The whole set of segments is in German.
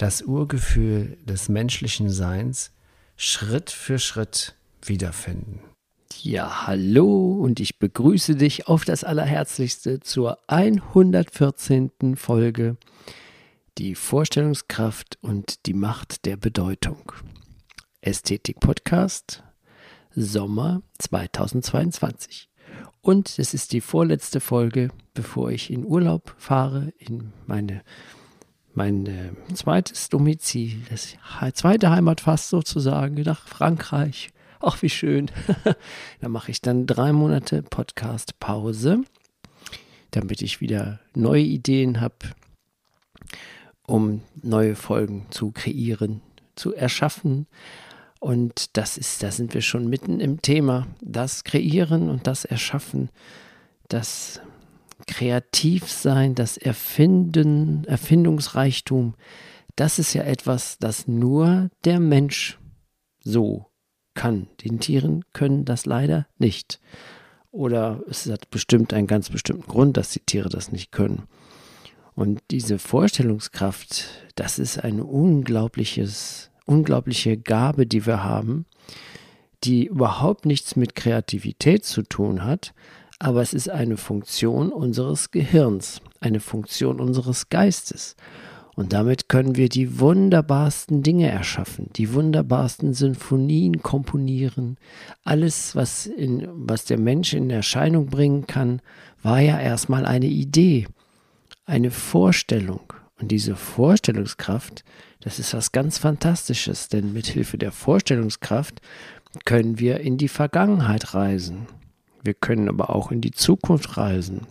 das Urgefühl des menschlichen Seins Schritt für Schritt wiederfinden. Ja, hallo und ich begrüße dich auf das Allerherzlichste zur 114. Folge Die Vorstellungskraft und die Macht der Bedeutung. Ästhetik Podcast Sommer 2022. Und es ist die vorletzte Folge, bevor ich in Urlaub fahre, in meine, mein äh, zweites Domizil, das zweite Heimat fast sozusagen, nach Frankreich. Ach, wie schön. da mache ich dann drei Monate Podcast-Pause, damit ich wieder neue Ideen habe, um neue Folgen zu kreieren, zu erschaffen. Und das ist, da sind wir schon mitten im Thema. Das Kreieren und das Erschaffen, das Kreativsein, das Erfinden, Erfindungsreichtum, das ist ja etwas, das nur der Mensch so kann. Den Tieren können das leider nicht. Oder es hat bestimmt einen ganz bestimmten Grund, dass die Tiere das nicht können. Und diese Vorstellungskraft, das ist ein unglaubliches unglaubliche Gabe, die wir haben, die überhaupt nichts mit Kreativität zu tun hat, aber es ist eine Funktion unseres Gehirns, eine Funktion unseres Geistes. Und damit können wir die wunderbarsten Dinge erschaffen, die wunderbarsten Sinfonien komponieren. Alles, was, in, was der Mensch in Erscheinung bringen kann, war ja erstmal eine Idee, eine Vorstellung. Und diese Vorstellungskraft, das ist was ganz Fantastisches, denn mit Hilfe der Vorstellungskraft können wir in die Vergangenheit reisen. Wir können aber auch in die Zukunft reisen.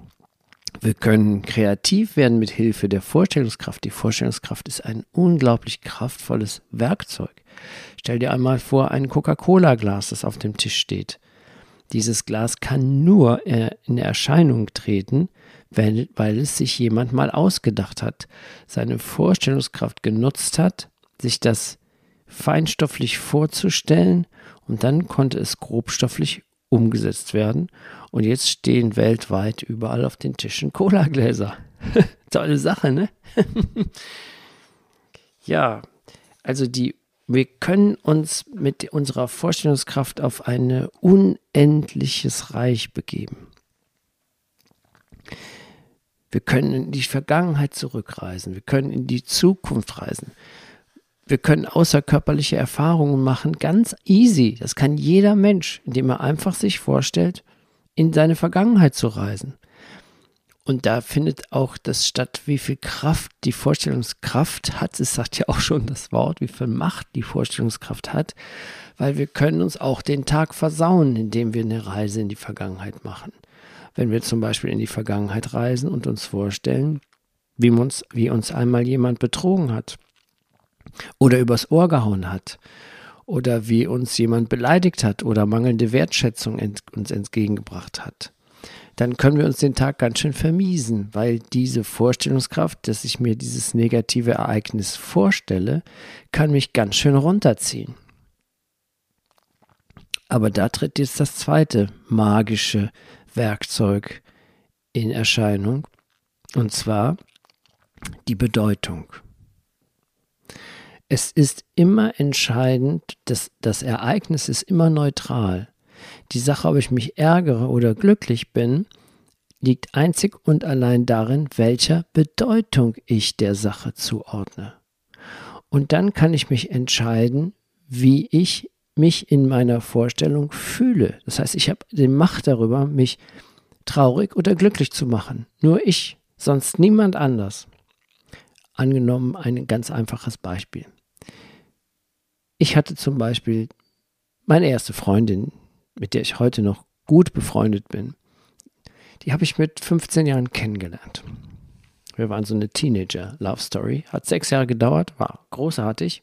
Wir können kreativ werden mit Hilfe der Vorstellungskraft. Die Vorstellungskraft ist ein unglaublich kraftvolles Werkzeug. Stell dir einmal vor, ein Coca-Cola-Glas, das auf dem Tisch steht. Dieses Glas kann nur äh, in Erscheinung treten, weil, weil es sich jemand mal ausgedacht hat, seine Vorstellungskraft genutzt hat, sich das feinstofflich vorzustellen und dann konnte es grobstofflich umgesetzt werden. Und jetzt stehen weltweit überall auf den Tischen Cola-Gläser. Tolle Sache, ne? ja, also die, wir können uns mit unserer Vorstellungskraft auf ein unendliches Reich begeben. Wir können in die Vergangenheit zurückreisen. Wir können in die Zukunft reisen. Wir können außerkörperliche Erfahrungen machen, ganz easy. Das kann jeder Mensch, indem er einfach sich vorstellt, in seine Vergangenheit zu reisen. Und da findet auch das statt, wie viel Kraft die Vorstellungskraft hat. Es sagt ja auch schon das Wort, wie viel Macht die Vorstellungskraft hat, weil wir können uns auch den Tag versauen, indem wir eine Reise in die Vergangenheit machen wenn wir zum Beispiel in die Vergangenheit reisen und uns vorstellen, wie uns, wie uns einmal jemand betrogen hat oder übers Ohr gehauen hat oder wie uns jemand beleidigt hat oder mangelnde Wertschätzung ent, uns entgegengebracht hat, dann können wir uns den Tag ganz schön vermiesen, weil diese Vorstellungskraft, dass ich mir dieses negative Ereignis vorstelle, kann mich ganz schön runterziehen. Aber da tritt jetzt das zweite magische Werkzeug in Erscheinung, und zwar die Bedeutung. Es ist immer entscheidend, dass das Ereignis ist immer neutral. Die Sache, ob ich mich ärgere oder glücklich bin, liegt einzig und allein darin, welcher Bedeutung ich der Sache zuordne. Und dann kann ich mich entscheiden, wie ich mich in meiner Vorstellung fühle. Das heißt, ich habe die Macht darüber, mich traurig oder glücklich zu machen. Nur ich, sonst niemand anders. Angenommen ein ganz einfaches Beispiel. Ich hatte zum Beispiel meine erste Freundin, mit der ich heute noch gut befreundet bin. Die habe ich mit 15 Jahren kennengelernt. Wir waren so eine Teenager-Love-Story. Hat sechs Jahre gedauert, war großartig.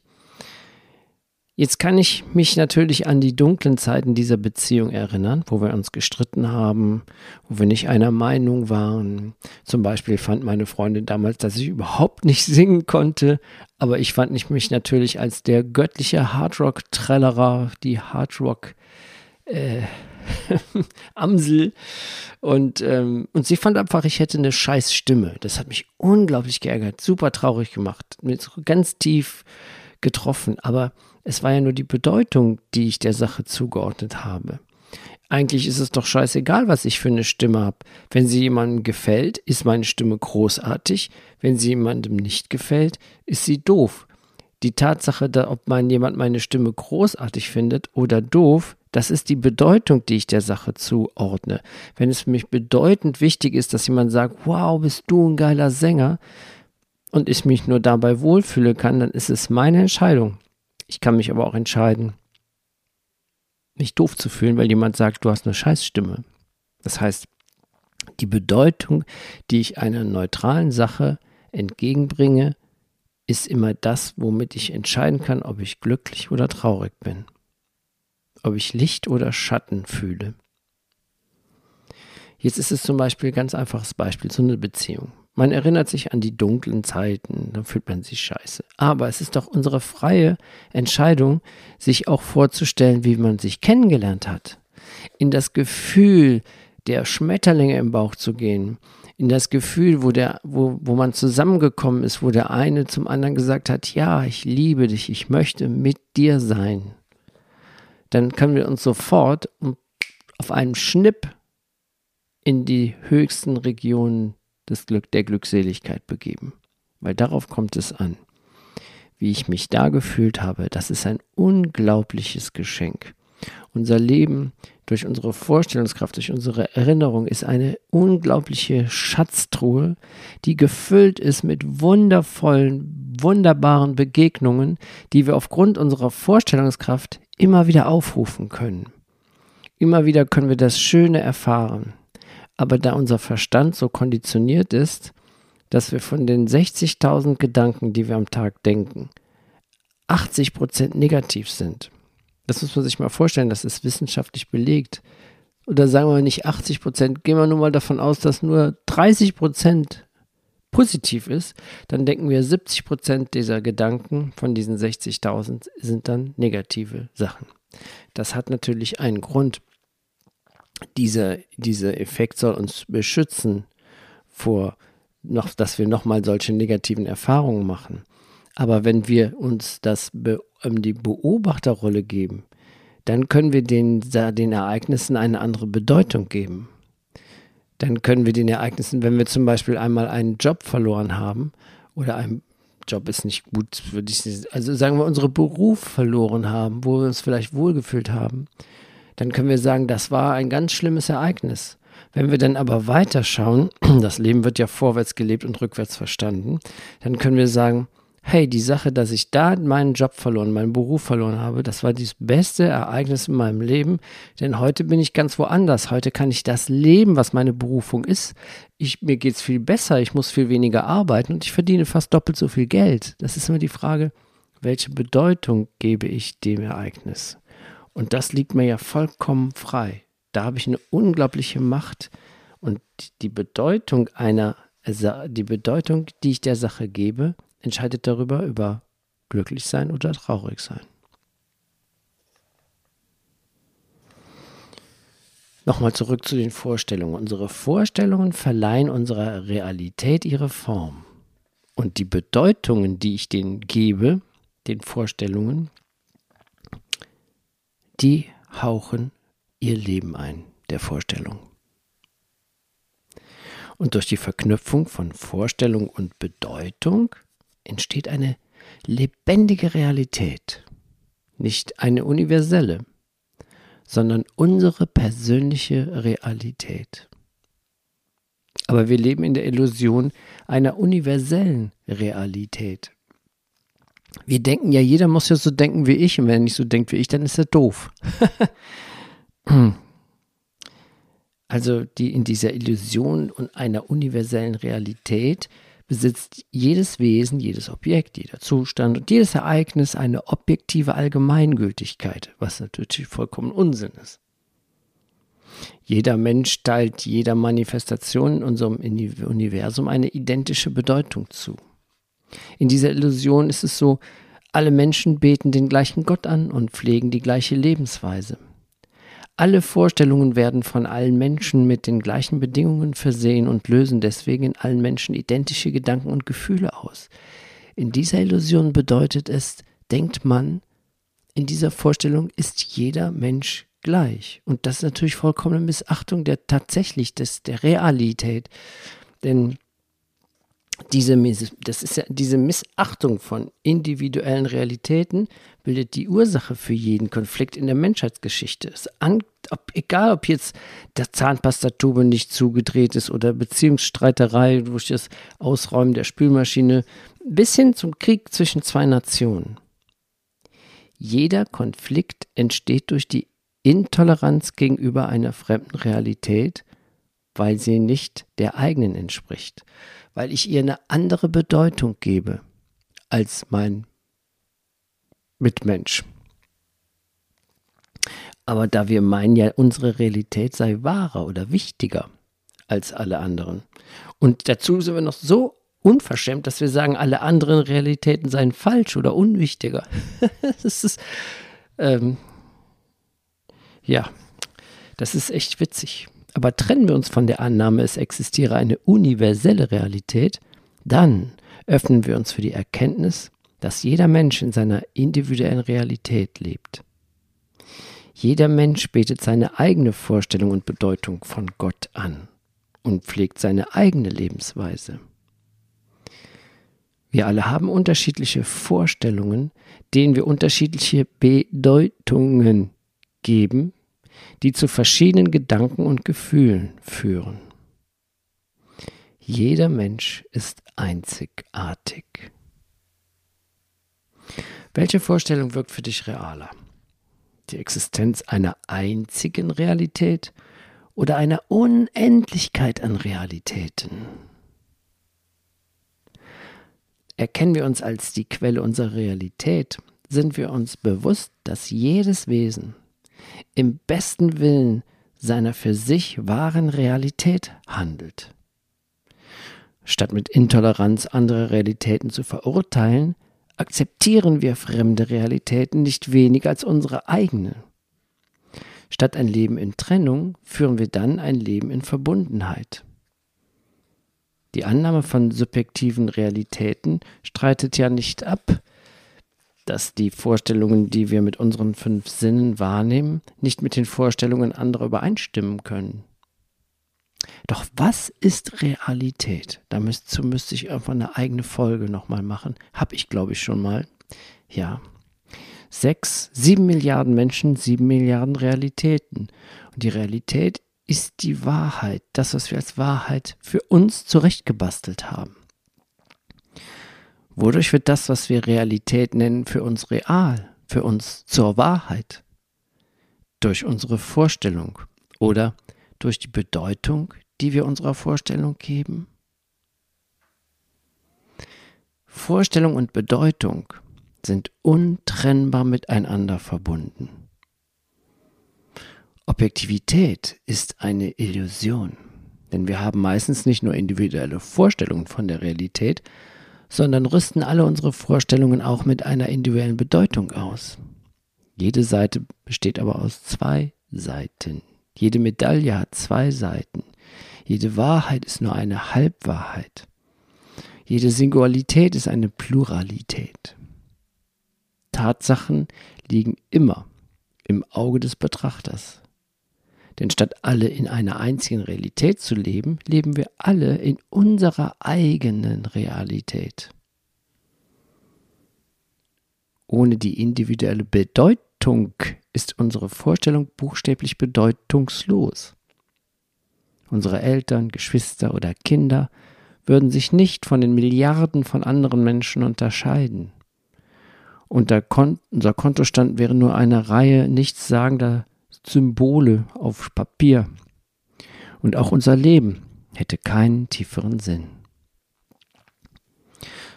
Jetzt kann ich mich natürlich an die dunklen Zeiten dieser Beziehung erinnern, wo wir uns gestritten haben, wo wir nicht einer Meinung waren. Zum Beispiel fand meine Freundin damals, dass ich überhaupt nicht singen konnte, aber ich fand mich natürlich als der göttliche Hardrock-Trellerer, die Hardrock- äh, Amsel. Und, ähm, und sie fand einfach, ich hätte eine scheiß Stimme. Das hat mich unglaublich geärgert, super traurig gemacht, mit ganz tief getroffen. Aber es war ja nur die Bedeutung, die ich der Sache zugeordnet habe. Eigentlich ist es doch scheißegal, was ich für eine Stimme habe. Wenn sie jemandem gefällt, ist meine Stimme großartig. Wenn sie jemandem nicht gefällt, ist sie doof. Die Tatsache, ob man jemand meine Stimme großartig findet oder doof, das ist die Bedeutung, die ich der Sache zuordne. Wenn es für mich bedeutend wichtig ist, dass jemand sagt, wow, bist du ein geiler Sänger und ich mich nur dabei wohlfühle kann, dann ist es meine Entscheidung. Ich kann mich aber auch entscheiden, mich doof zu fühlen, weil jemand sagt, du hast eine Scheißstimme. Das heißt, die Bedeutung, die ich einer neutralen Sache entgegenbringe, ist immer das, womit ich entscheiden kann, ob ich glücklich oder traurig bin, ob ich Licht oder Schatten fühle. Jetzt ist es zum Beispiel ein ganz einfaches Beispiel, so eine Beziehung. Man erinnert sich an die dunklen Zeiten, dann fühlt man sich scheiße. Aber es ist doch unsere freie Entscheidung, sich auch vorzustellen, wie man sich kennengelernt hat. In das Gefühl der Schmetterlinge im Bauch zu gehen, in das Gefühl, wo, der, wo, wo man zusammengekommen ist, wo der eine zum anderen gesagt hat, ja, ich liebe dich, ich möchte mit dir sein. Dann können wir uns sofort auf einen Schnipp in die höchsten Regionen des Glück, der Glückseligkeit begeben. Weil darauf kommt es an. Wie ich mich da gefühlt habe, das ist ein unglaubliches Geschenk. Unser Leben durch unsere Vorstellungskraft, durch unsere Erinnerung ist eine unglaubliche Schatztruhe, die gefüllt ist mit wundervollen, wunderbaren Begegnungen, die wir aufgrund unserer Vorstellungskraft immer wieder aufrufen können. Immer wieder können wir das Schöne erfahren. Aber da unser Verstand so konditioniert ist, dass wir von den 60.000 Gedanken, die wir am Tag denken, 80% negativ sind. Das muss man sich mal vorstellen, das ist wissenschaftlich belegt. Oder sagen wir nicht 80% gehen wir nur mal davon aus, dass nur 30% positiv ist, dann denken wir 70% dieser Gedanken von diesen 60.000 sind dann negative Sachen. Das hat natürlich einen Grund dieser, dieser Effekt soll uns beschützen vor noch, dass wir nochmal solche negativen Erfahrungen machen. Aber wenn wir uns das be, ähm, die Beobachterrolle geben, dann können wir den, den Ereignissen eine andere Bedeutung geben. Dann können wir den Ereignissen, wenn wir zum Beispiel einmal einen Job verloren haben oder ein Job ist nicht gut, würde ich also sagen wir unsere Beruf verloren haben, wo wir uns vielleicht wohlgefühlt haben, dann können wir sagen, das war ein ganz schlimmes Ereignis. Wenn wir dann aber weiterschauen, das Leben wird ja vorwärts gelebt und rückwärts verstanden, dann können wir sagen, hey, die Sache, dass ich da meinen Job verloren, meinen Beruf verloren habe, das war das beste Ereignis in meinem Leben, denn heute bin ich ganz woanders. Heute kann ich das leben, was meine Berufung ist. Ich, mir geht es viel besser, ich muss viel weniger arbeiten und ich verdiene fast doppelt so viel Geld. Das ist immer die Frage, welche Bedeutung gebe ich dem Ereignis? Und das liegt mir ja vollkommen frei. Da habe ich eine unglaubliche Macht und die Bedeutung einer, die Bedeutung, die ich der Sache gebe, entscheidet darüber, über glücklich sein oder traurig sein. Nochmal zurück zu den Vorstellungen. Unsere Vorstellungen verleihen unserer Realität ihre Form. Und die Bedeutungen, die ich denen gebe, den Vorstellungen, die hauchen ihr Leben ein, der Vorstellung. Und durch die Verknüpfung von Vorstellung und Bedeutung entsteht eine lebendige Realität, nicht eine universelle, sondern unsere persönliche Realität. Aber wir leben in der Illusion einer universellen Realität. Wir denken ja, jeder muss ja so denken wie ich und wenn er nicht so denkt wie ich, dann ist er doof. also die in dieser Illusion und einer universellen Realität besitzt jedes Wesen, jedes Objekt, jeder Zustand und jedes Ereignis eine objektive Allgemeingültigkeit, was natürlich vollkommen Unsinn ist. Jeder Mensch teilt jeder Manifestation in unserem Universum eine identische Bedeutung zu. In dieser Illusion ist es so, alle Menschen beten den gleichen Gott an und pflegen die gleiche Lebensweise. Alle Vorstellungen werden von allen Menschen mit den gleichen Bedingungen versehen und lösen deswegen in allen Menschen identische Gedanken und Gefühle aus. In dieser Illusion bedeutet es, denkt man, in dieser Vorstellung ist jeder Mensch gleich. Und das ist natürlich vollkommene Missachtung der tatsächlich des, der Realität. Denn diese, das ist ja, diese Missachtung von individuellen Realitäten bildet die Ursache für jeden Konflikt in der Menschheitsgeschichte. An, ob, egal, ob jetzt der Zahnpastatube nicht zugedreht ist oder Beziehungsstreiterei durch das Ausräumen der Spülmaschine, bis hin zum Krieg zwischen zwei Nationen. Jeder Konflikt entsteht durch die Intoleranz gegenüber einer fremden Realität, weil sie nicht der eigenen entspricht weil ich ihr eine andere Bedeutung gebe als mein Mitmensch. Aber da wir meinen ja, unsere Realität sei wahrer oder wichtiger als alle anderen. Und dazu sind wir noch so unverschämt, dass wir sagen, alle anderen Realitäten seien falsch oder unwichtiger. das ist, ähm, ja, das ist echt witzig. Aber trennen wir uns von der Annahme, es existiere eine universelle Realität, dann öffnen wir uns für die Erkenntnis, dass jeder Mensch in seiner individuellen Realität lebt. Jeder Mensch betet seine eigene Vorstellung und Bedeutung von Gott an und pflegt seine eigene Lebensweise. Wir alle haben unterschiedliche Vorstellungen, denen wir unterschiedliche Bedeutungen geben, die zu verschiedenen Gedanken und Gefühlen führen. Jeder Mensch ist einzigartig. Welche Vorstellung wirkt für dich realer? Die Existenz einer einzigen Realität oder einer Unendlichkeit an Realitäten? Erkennen wir uns als die Quelle unserer Realität, sind wir uns bewusst, dass jedes Wesen, im besten Willen seiner für sich wahren Realität handelt. Statt mit Intoleranz andere Realitäten zu verurteilen, akzeptieren wir fremde Realitäten nicht weniger als unsere eigene. Statt ein Leben in Trennung führen wir dann ein Leben in Verbundenheit. Die Annahme von subjektiven Realitäten streitet ja nicht ab, dass die Vorstellungen, die wir mit unseren fünf Sinnen wahrnehmen, nicht mit den Vorstellungen anderer übereinstimmen können. Doch was ist Realität? Da müsste, müsste ich einfach eine eigene Folge nochmal machen. Hab ich, glaube ich, schon mal. Ja. Sechs, sieben Milliarden Menschen, sieben Milliarden Realitäten. Und die Realität ist die Wahrheit, das, was wir als Wahrheit für uns zurechtgebastelt haben. Wodurch wird das, was wir Realität nennen, für uns real, für uns zur Wahrheit? Durch unsere Vorstellung oder durch die Bedeutung, die wir unserer Vorstellung geben? Vorstellung und Bedeutung sind untrennbar miteinander verbunden. Objektivität ist eine Illusion, denn wir haben meistens nicht nur individuelle Vorstellungen von der Realität, sondern rüsten alle unsere Vorstellungen auch mit einer individuellen Bedeutung aus. Jede Seite besteht aber aus zwei Seiten. Jede Medaille hat zwei Seiten. Jede Wahrheit ist nur eine Halbwahrheit. Jede Singularität ist eine Pluralität. Tatsachen liegen immer im Auge des Betrachters. Denn statt alle in einer einzigen Realität zu leben, leben wir alle in unserer eigenen Realität. Ohne die individuelle Bedeutung ist unsere Vorstellung buchstäblich bedeutungslos. Unsere Eltern, Geschwister oder Kinder würden sich nicht von den Milliarden von anderen Menschen unterscheiden. Unser Kontostand wäre nur eine Reihe nichtssagender Symbole auf Papier. Und auch unser Leben hätte keinen tieferen Sinn.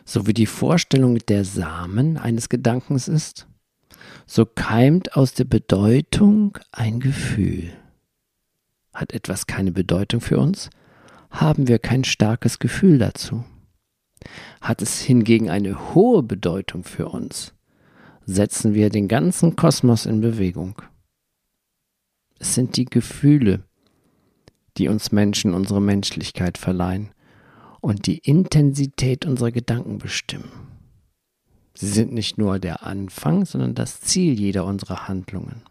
So wie die Vorstellung der Samen eines Gedankens ist, so keimt aus der Bedeutung ein Gefühl. Hat etwas keine Bedeutung für uns, haben wir kein starkes Gefühl dazu. Hat es hingegen eine hohe Bedeutung für uns, setzen wir den ganzen Kosmos in Bewegung. Es sind die Gefühle, die uns Menschen unsere Menschlichkeit verleihen und die Intensität unserer Gedanken bestimmen. Sie sind nicht nur der Anfang, sondern das Ziel jeder unserer Handlungen.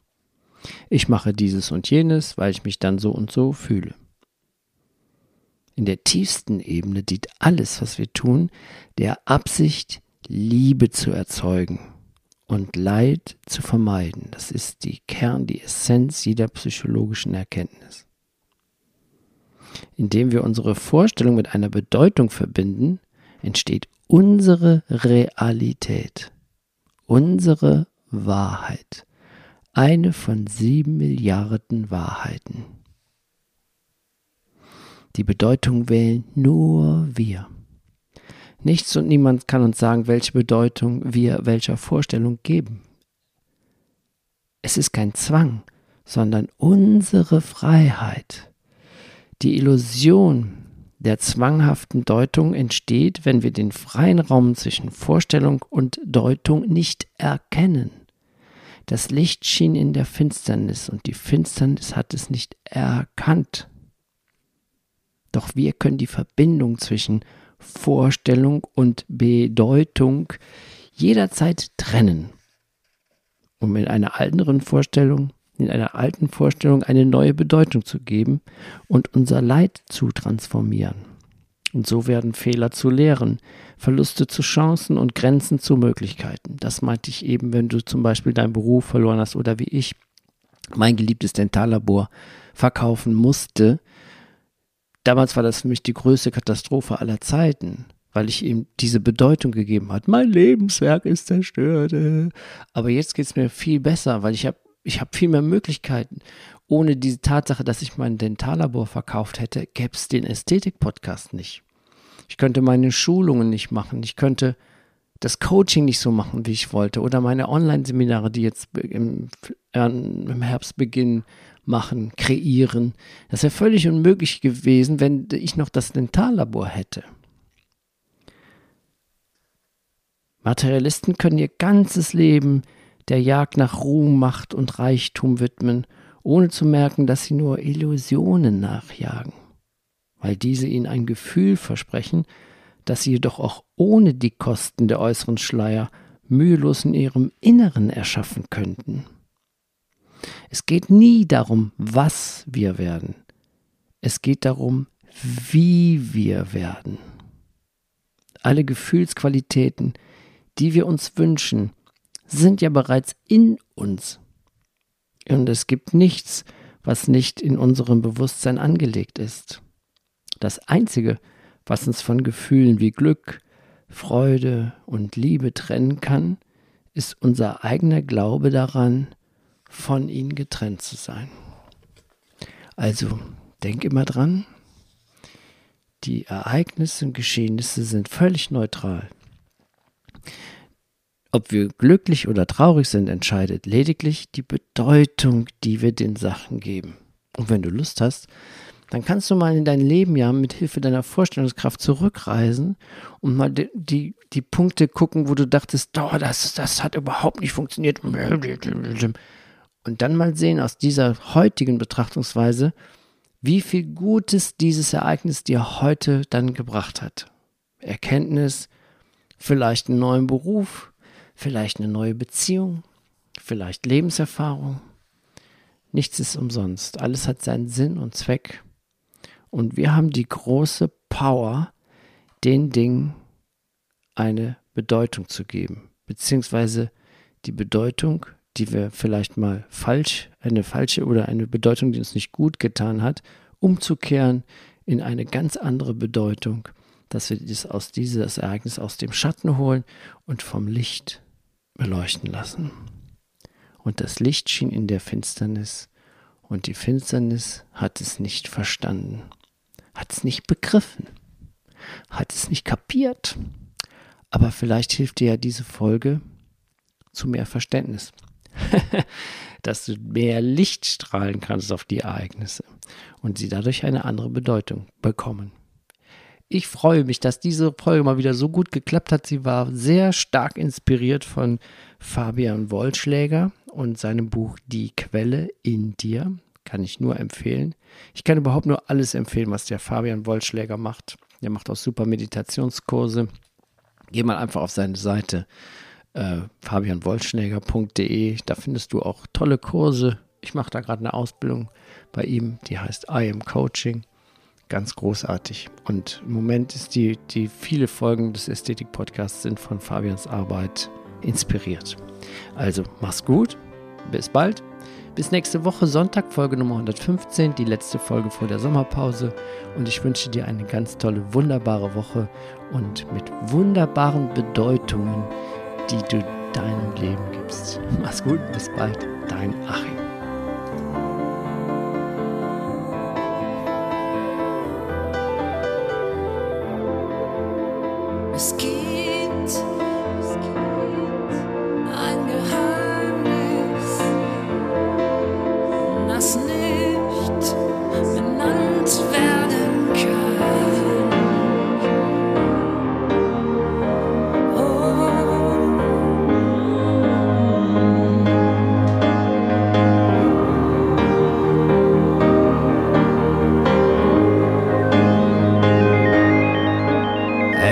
Ich mache dieses und jenes, weil ich mich dann so und so fühle. In der tiefsten Ebene dient alles, was wir tun, der Absicht, Liebe zu erzeugen und Leid zu vermeiden. Das ist die Kern, die Essenz jeder psychologischen Erkenntnis. Indem wir unsere Vorstellung mit einer Bedeutung verbinden, entsteht unsere Realität, unsere Wahrheit, eine von sieben Milliarden Wahrheiten. Die Bedeutung wählen nur wir. Nichts und niemand kann uns sagen, welche Bedeutung wir welcher Vorstellung geben. Es ist kein Zwang, sondern unsere Freiheit. Die Illusion der zwanghaften Deutung entsteht, wenn wir den freien Raum zwischen Vorstellung und Deutung nicht erkennen. Das Licht schien in der Finsternis und die Finsternis hat es nicht erkannt. Doch wir können die Verbindung zwischen Vorstellung und Bedeutung jederzeit trennen, um in einer anderen Vorstellung, in einer alten Vorstellung eine neue Bedeutung zu geben und unser Leid zu transformieren. Und so werden Fehler zu Lehren, Verluste zu Chancen und Grenzen zu Möglichkeiten. Das meinte ich eben, wenn du zum Beispiel deinen Beruf verloren hast oder wie ich mein geliebtes Dentallabor verkaufen musste, damals war das für mich die größte Katastrophe aller Zeiten, weil ich ihm diese Bedeutung gegeben hat. Mein Lebenswerk ist zerstört. Aber jetzt geht es mir viel besser, weil ich habe ich hab viel mehr Möglichkeiten. Ohne diese Tatsache, dass ich mein Dentallabor verkauft hätte, gäbe es den Ästhetik-Podcast nicht. Ich könnte meine Schulungen nicht machen. Ich könnte das Coaching nicht so machen, wie ich wollte. Oder meine Online-Seminare, die jetzt im, im Herbst beginnen, machen, kreieren. Das wäre völlig unmöglich gewesen, wenn ich noch das Dentallabor hätte. Materialisten können ihr ganzes Leben der Jagd nach Ruhm, Macht und Reichtum widmen, ohne zu merken, dass sie nur Illusionen nachjagen, weil diese ihnen ein Gefühl versprechen, das sie jedoch auch ohne die Kosten der äußeren Schleier mühelos in ihrem Inneren erschaffen könnten. Es geht nie darum, was wir werden. Es geht darum, wie wir werden. Alle Gefühlsqualitäten, die wir uns wünschen, sind ja bereits in uns. Und es gibt nichts, was nicht in unserem Bewusstsein angelegt ist. Das Einzige, was uns von Gefühlen wie Glück, Freude und Liebe trennen kann, ist unser eigener Glaube daran, von ihnen getrennt zu sein. Also denk immer dran, die Ereignisse und Geschehnisse sind völlig neutral. Ob wir glücklich oder traurig sind, entscheidet lediglich die Bedeutung, die wir den Sachen geben. Und wenn du Lust hast, dann kannst du mal in dein Leben ja mit Hilfe deiner Vorstellungskraft zurückreisen und mal die, die, die Punkte gucken, wo du dachtest, oh, das, das hat überhaupt nicht funktioniert und dann mal sehen aus dieser heutigen Betrachtungsweise, wie viel Gutes dieses Ereignis dir heute dann gebracht hat. Erkenntnis, vielleicht einen neuen Beruf, vielleicht eine neue Beziehung, vielleicht Lebenserfahrung. Nichts ist umsonst. Alles hat seinen Sinn und Zweck. Und wir haben die große Power, den Dingen eine Bedeutung zu geben, beziehungsweise die Bedeutung die wir vielleicht mal falsch, eine falsche oder eine Bedeutung, die uns nicht gut getan hat, umzukehren in eine ganz andere Bedeutung, dass wir das aus dieses Ereignis aus dem Schatten holen und vom Licht beleuchten lassen. Und das Licht schien in der Finsternis und die Finsternis hat es nicht verstanden, hat es nicht begriffen, hat es nicht kapiert, Aber vielleicht hilft dir ja diese Folge zu mehr Verständnis. dass du mehr Licht strahlen kannst auf die Ereignisse und sie dadurch eine andere Bedeutung bekommen. Ich freue mich, dass diese Folge mal wieder so gut geklappt hat. Sie war sehr stark inspiriert von Fabian Wollschläger und seinem Buch Die Quelle in dir. Kann ich nur empfehlen. Ich kann überhaupt nur alles empfehlen, was der Fabian Wollschläger macht. Der macht auch super Meditationskurse. Geh mal einfach auf seine Seite äh, fabianwollschläger.de. Da findest du auch tolle Kurse. Ich mache da gerade eine Ausbildung bei ihm, die heißt I Am Coaching ganz großartig. Und im Moment ist die, die viele Folgen des Ästhetik-Podcasts sind von Fabians Arbeit inspiriert. Also mach's gut, bis bald. Bis nächste Woche Sonntag, Folge Nummer 115, die letzte Folge vor der Sommerpause. Und ich wünsche dir eine ganz tolle, wunderbare Woche und mit wunderbaren Bedeutungen, die du deinem Leben gibst. Mach's gut, bis bald, dein Achim.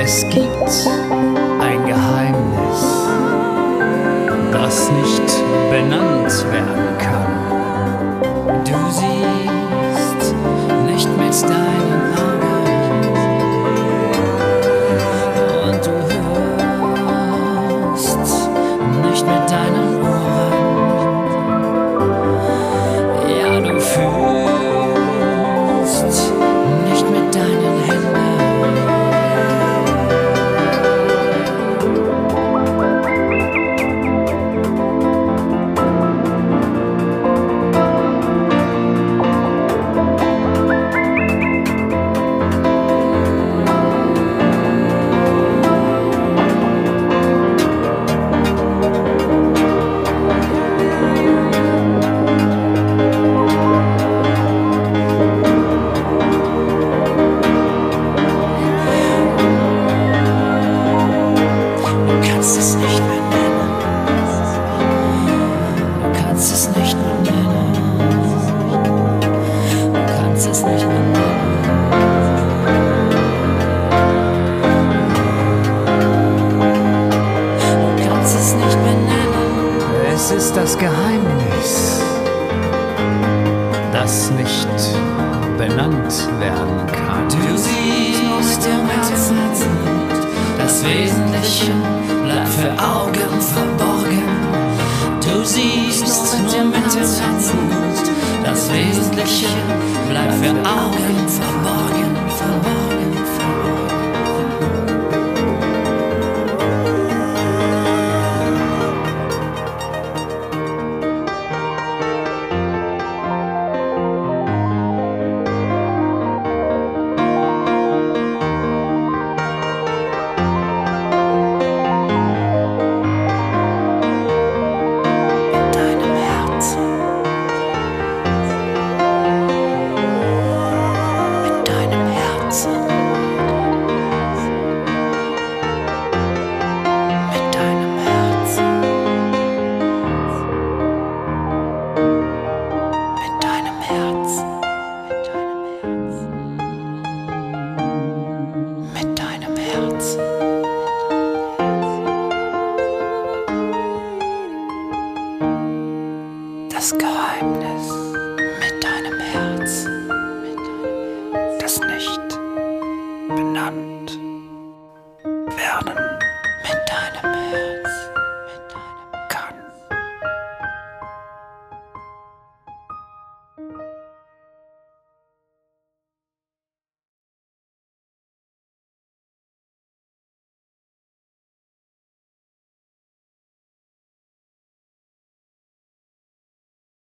Es gibt ein Geheimnis, das nicht benannt werden kann. Du siehst nicht mit deinen 个奥运怎？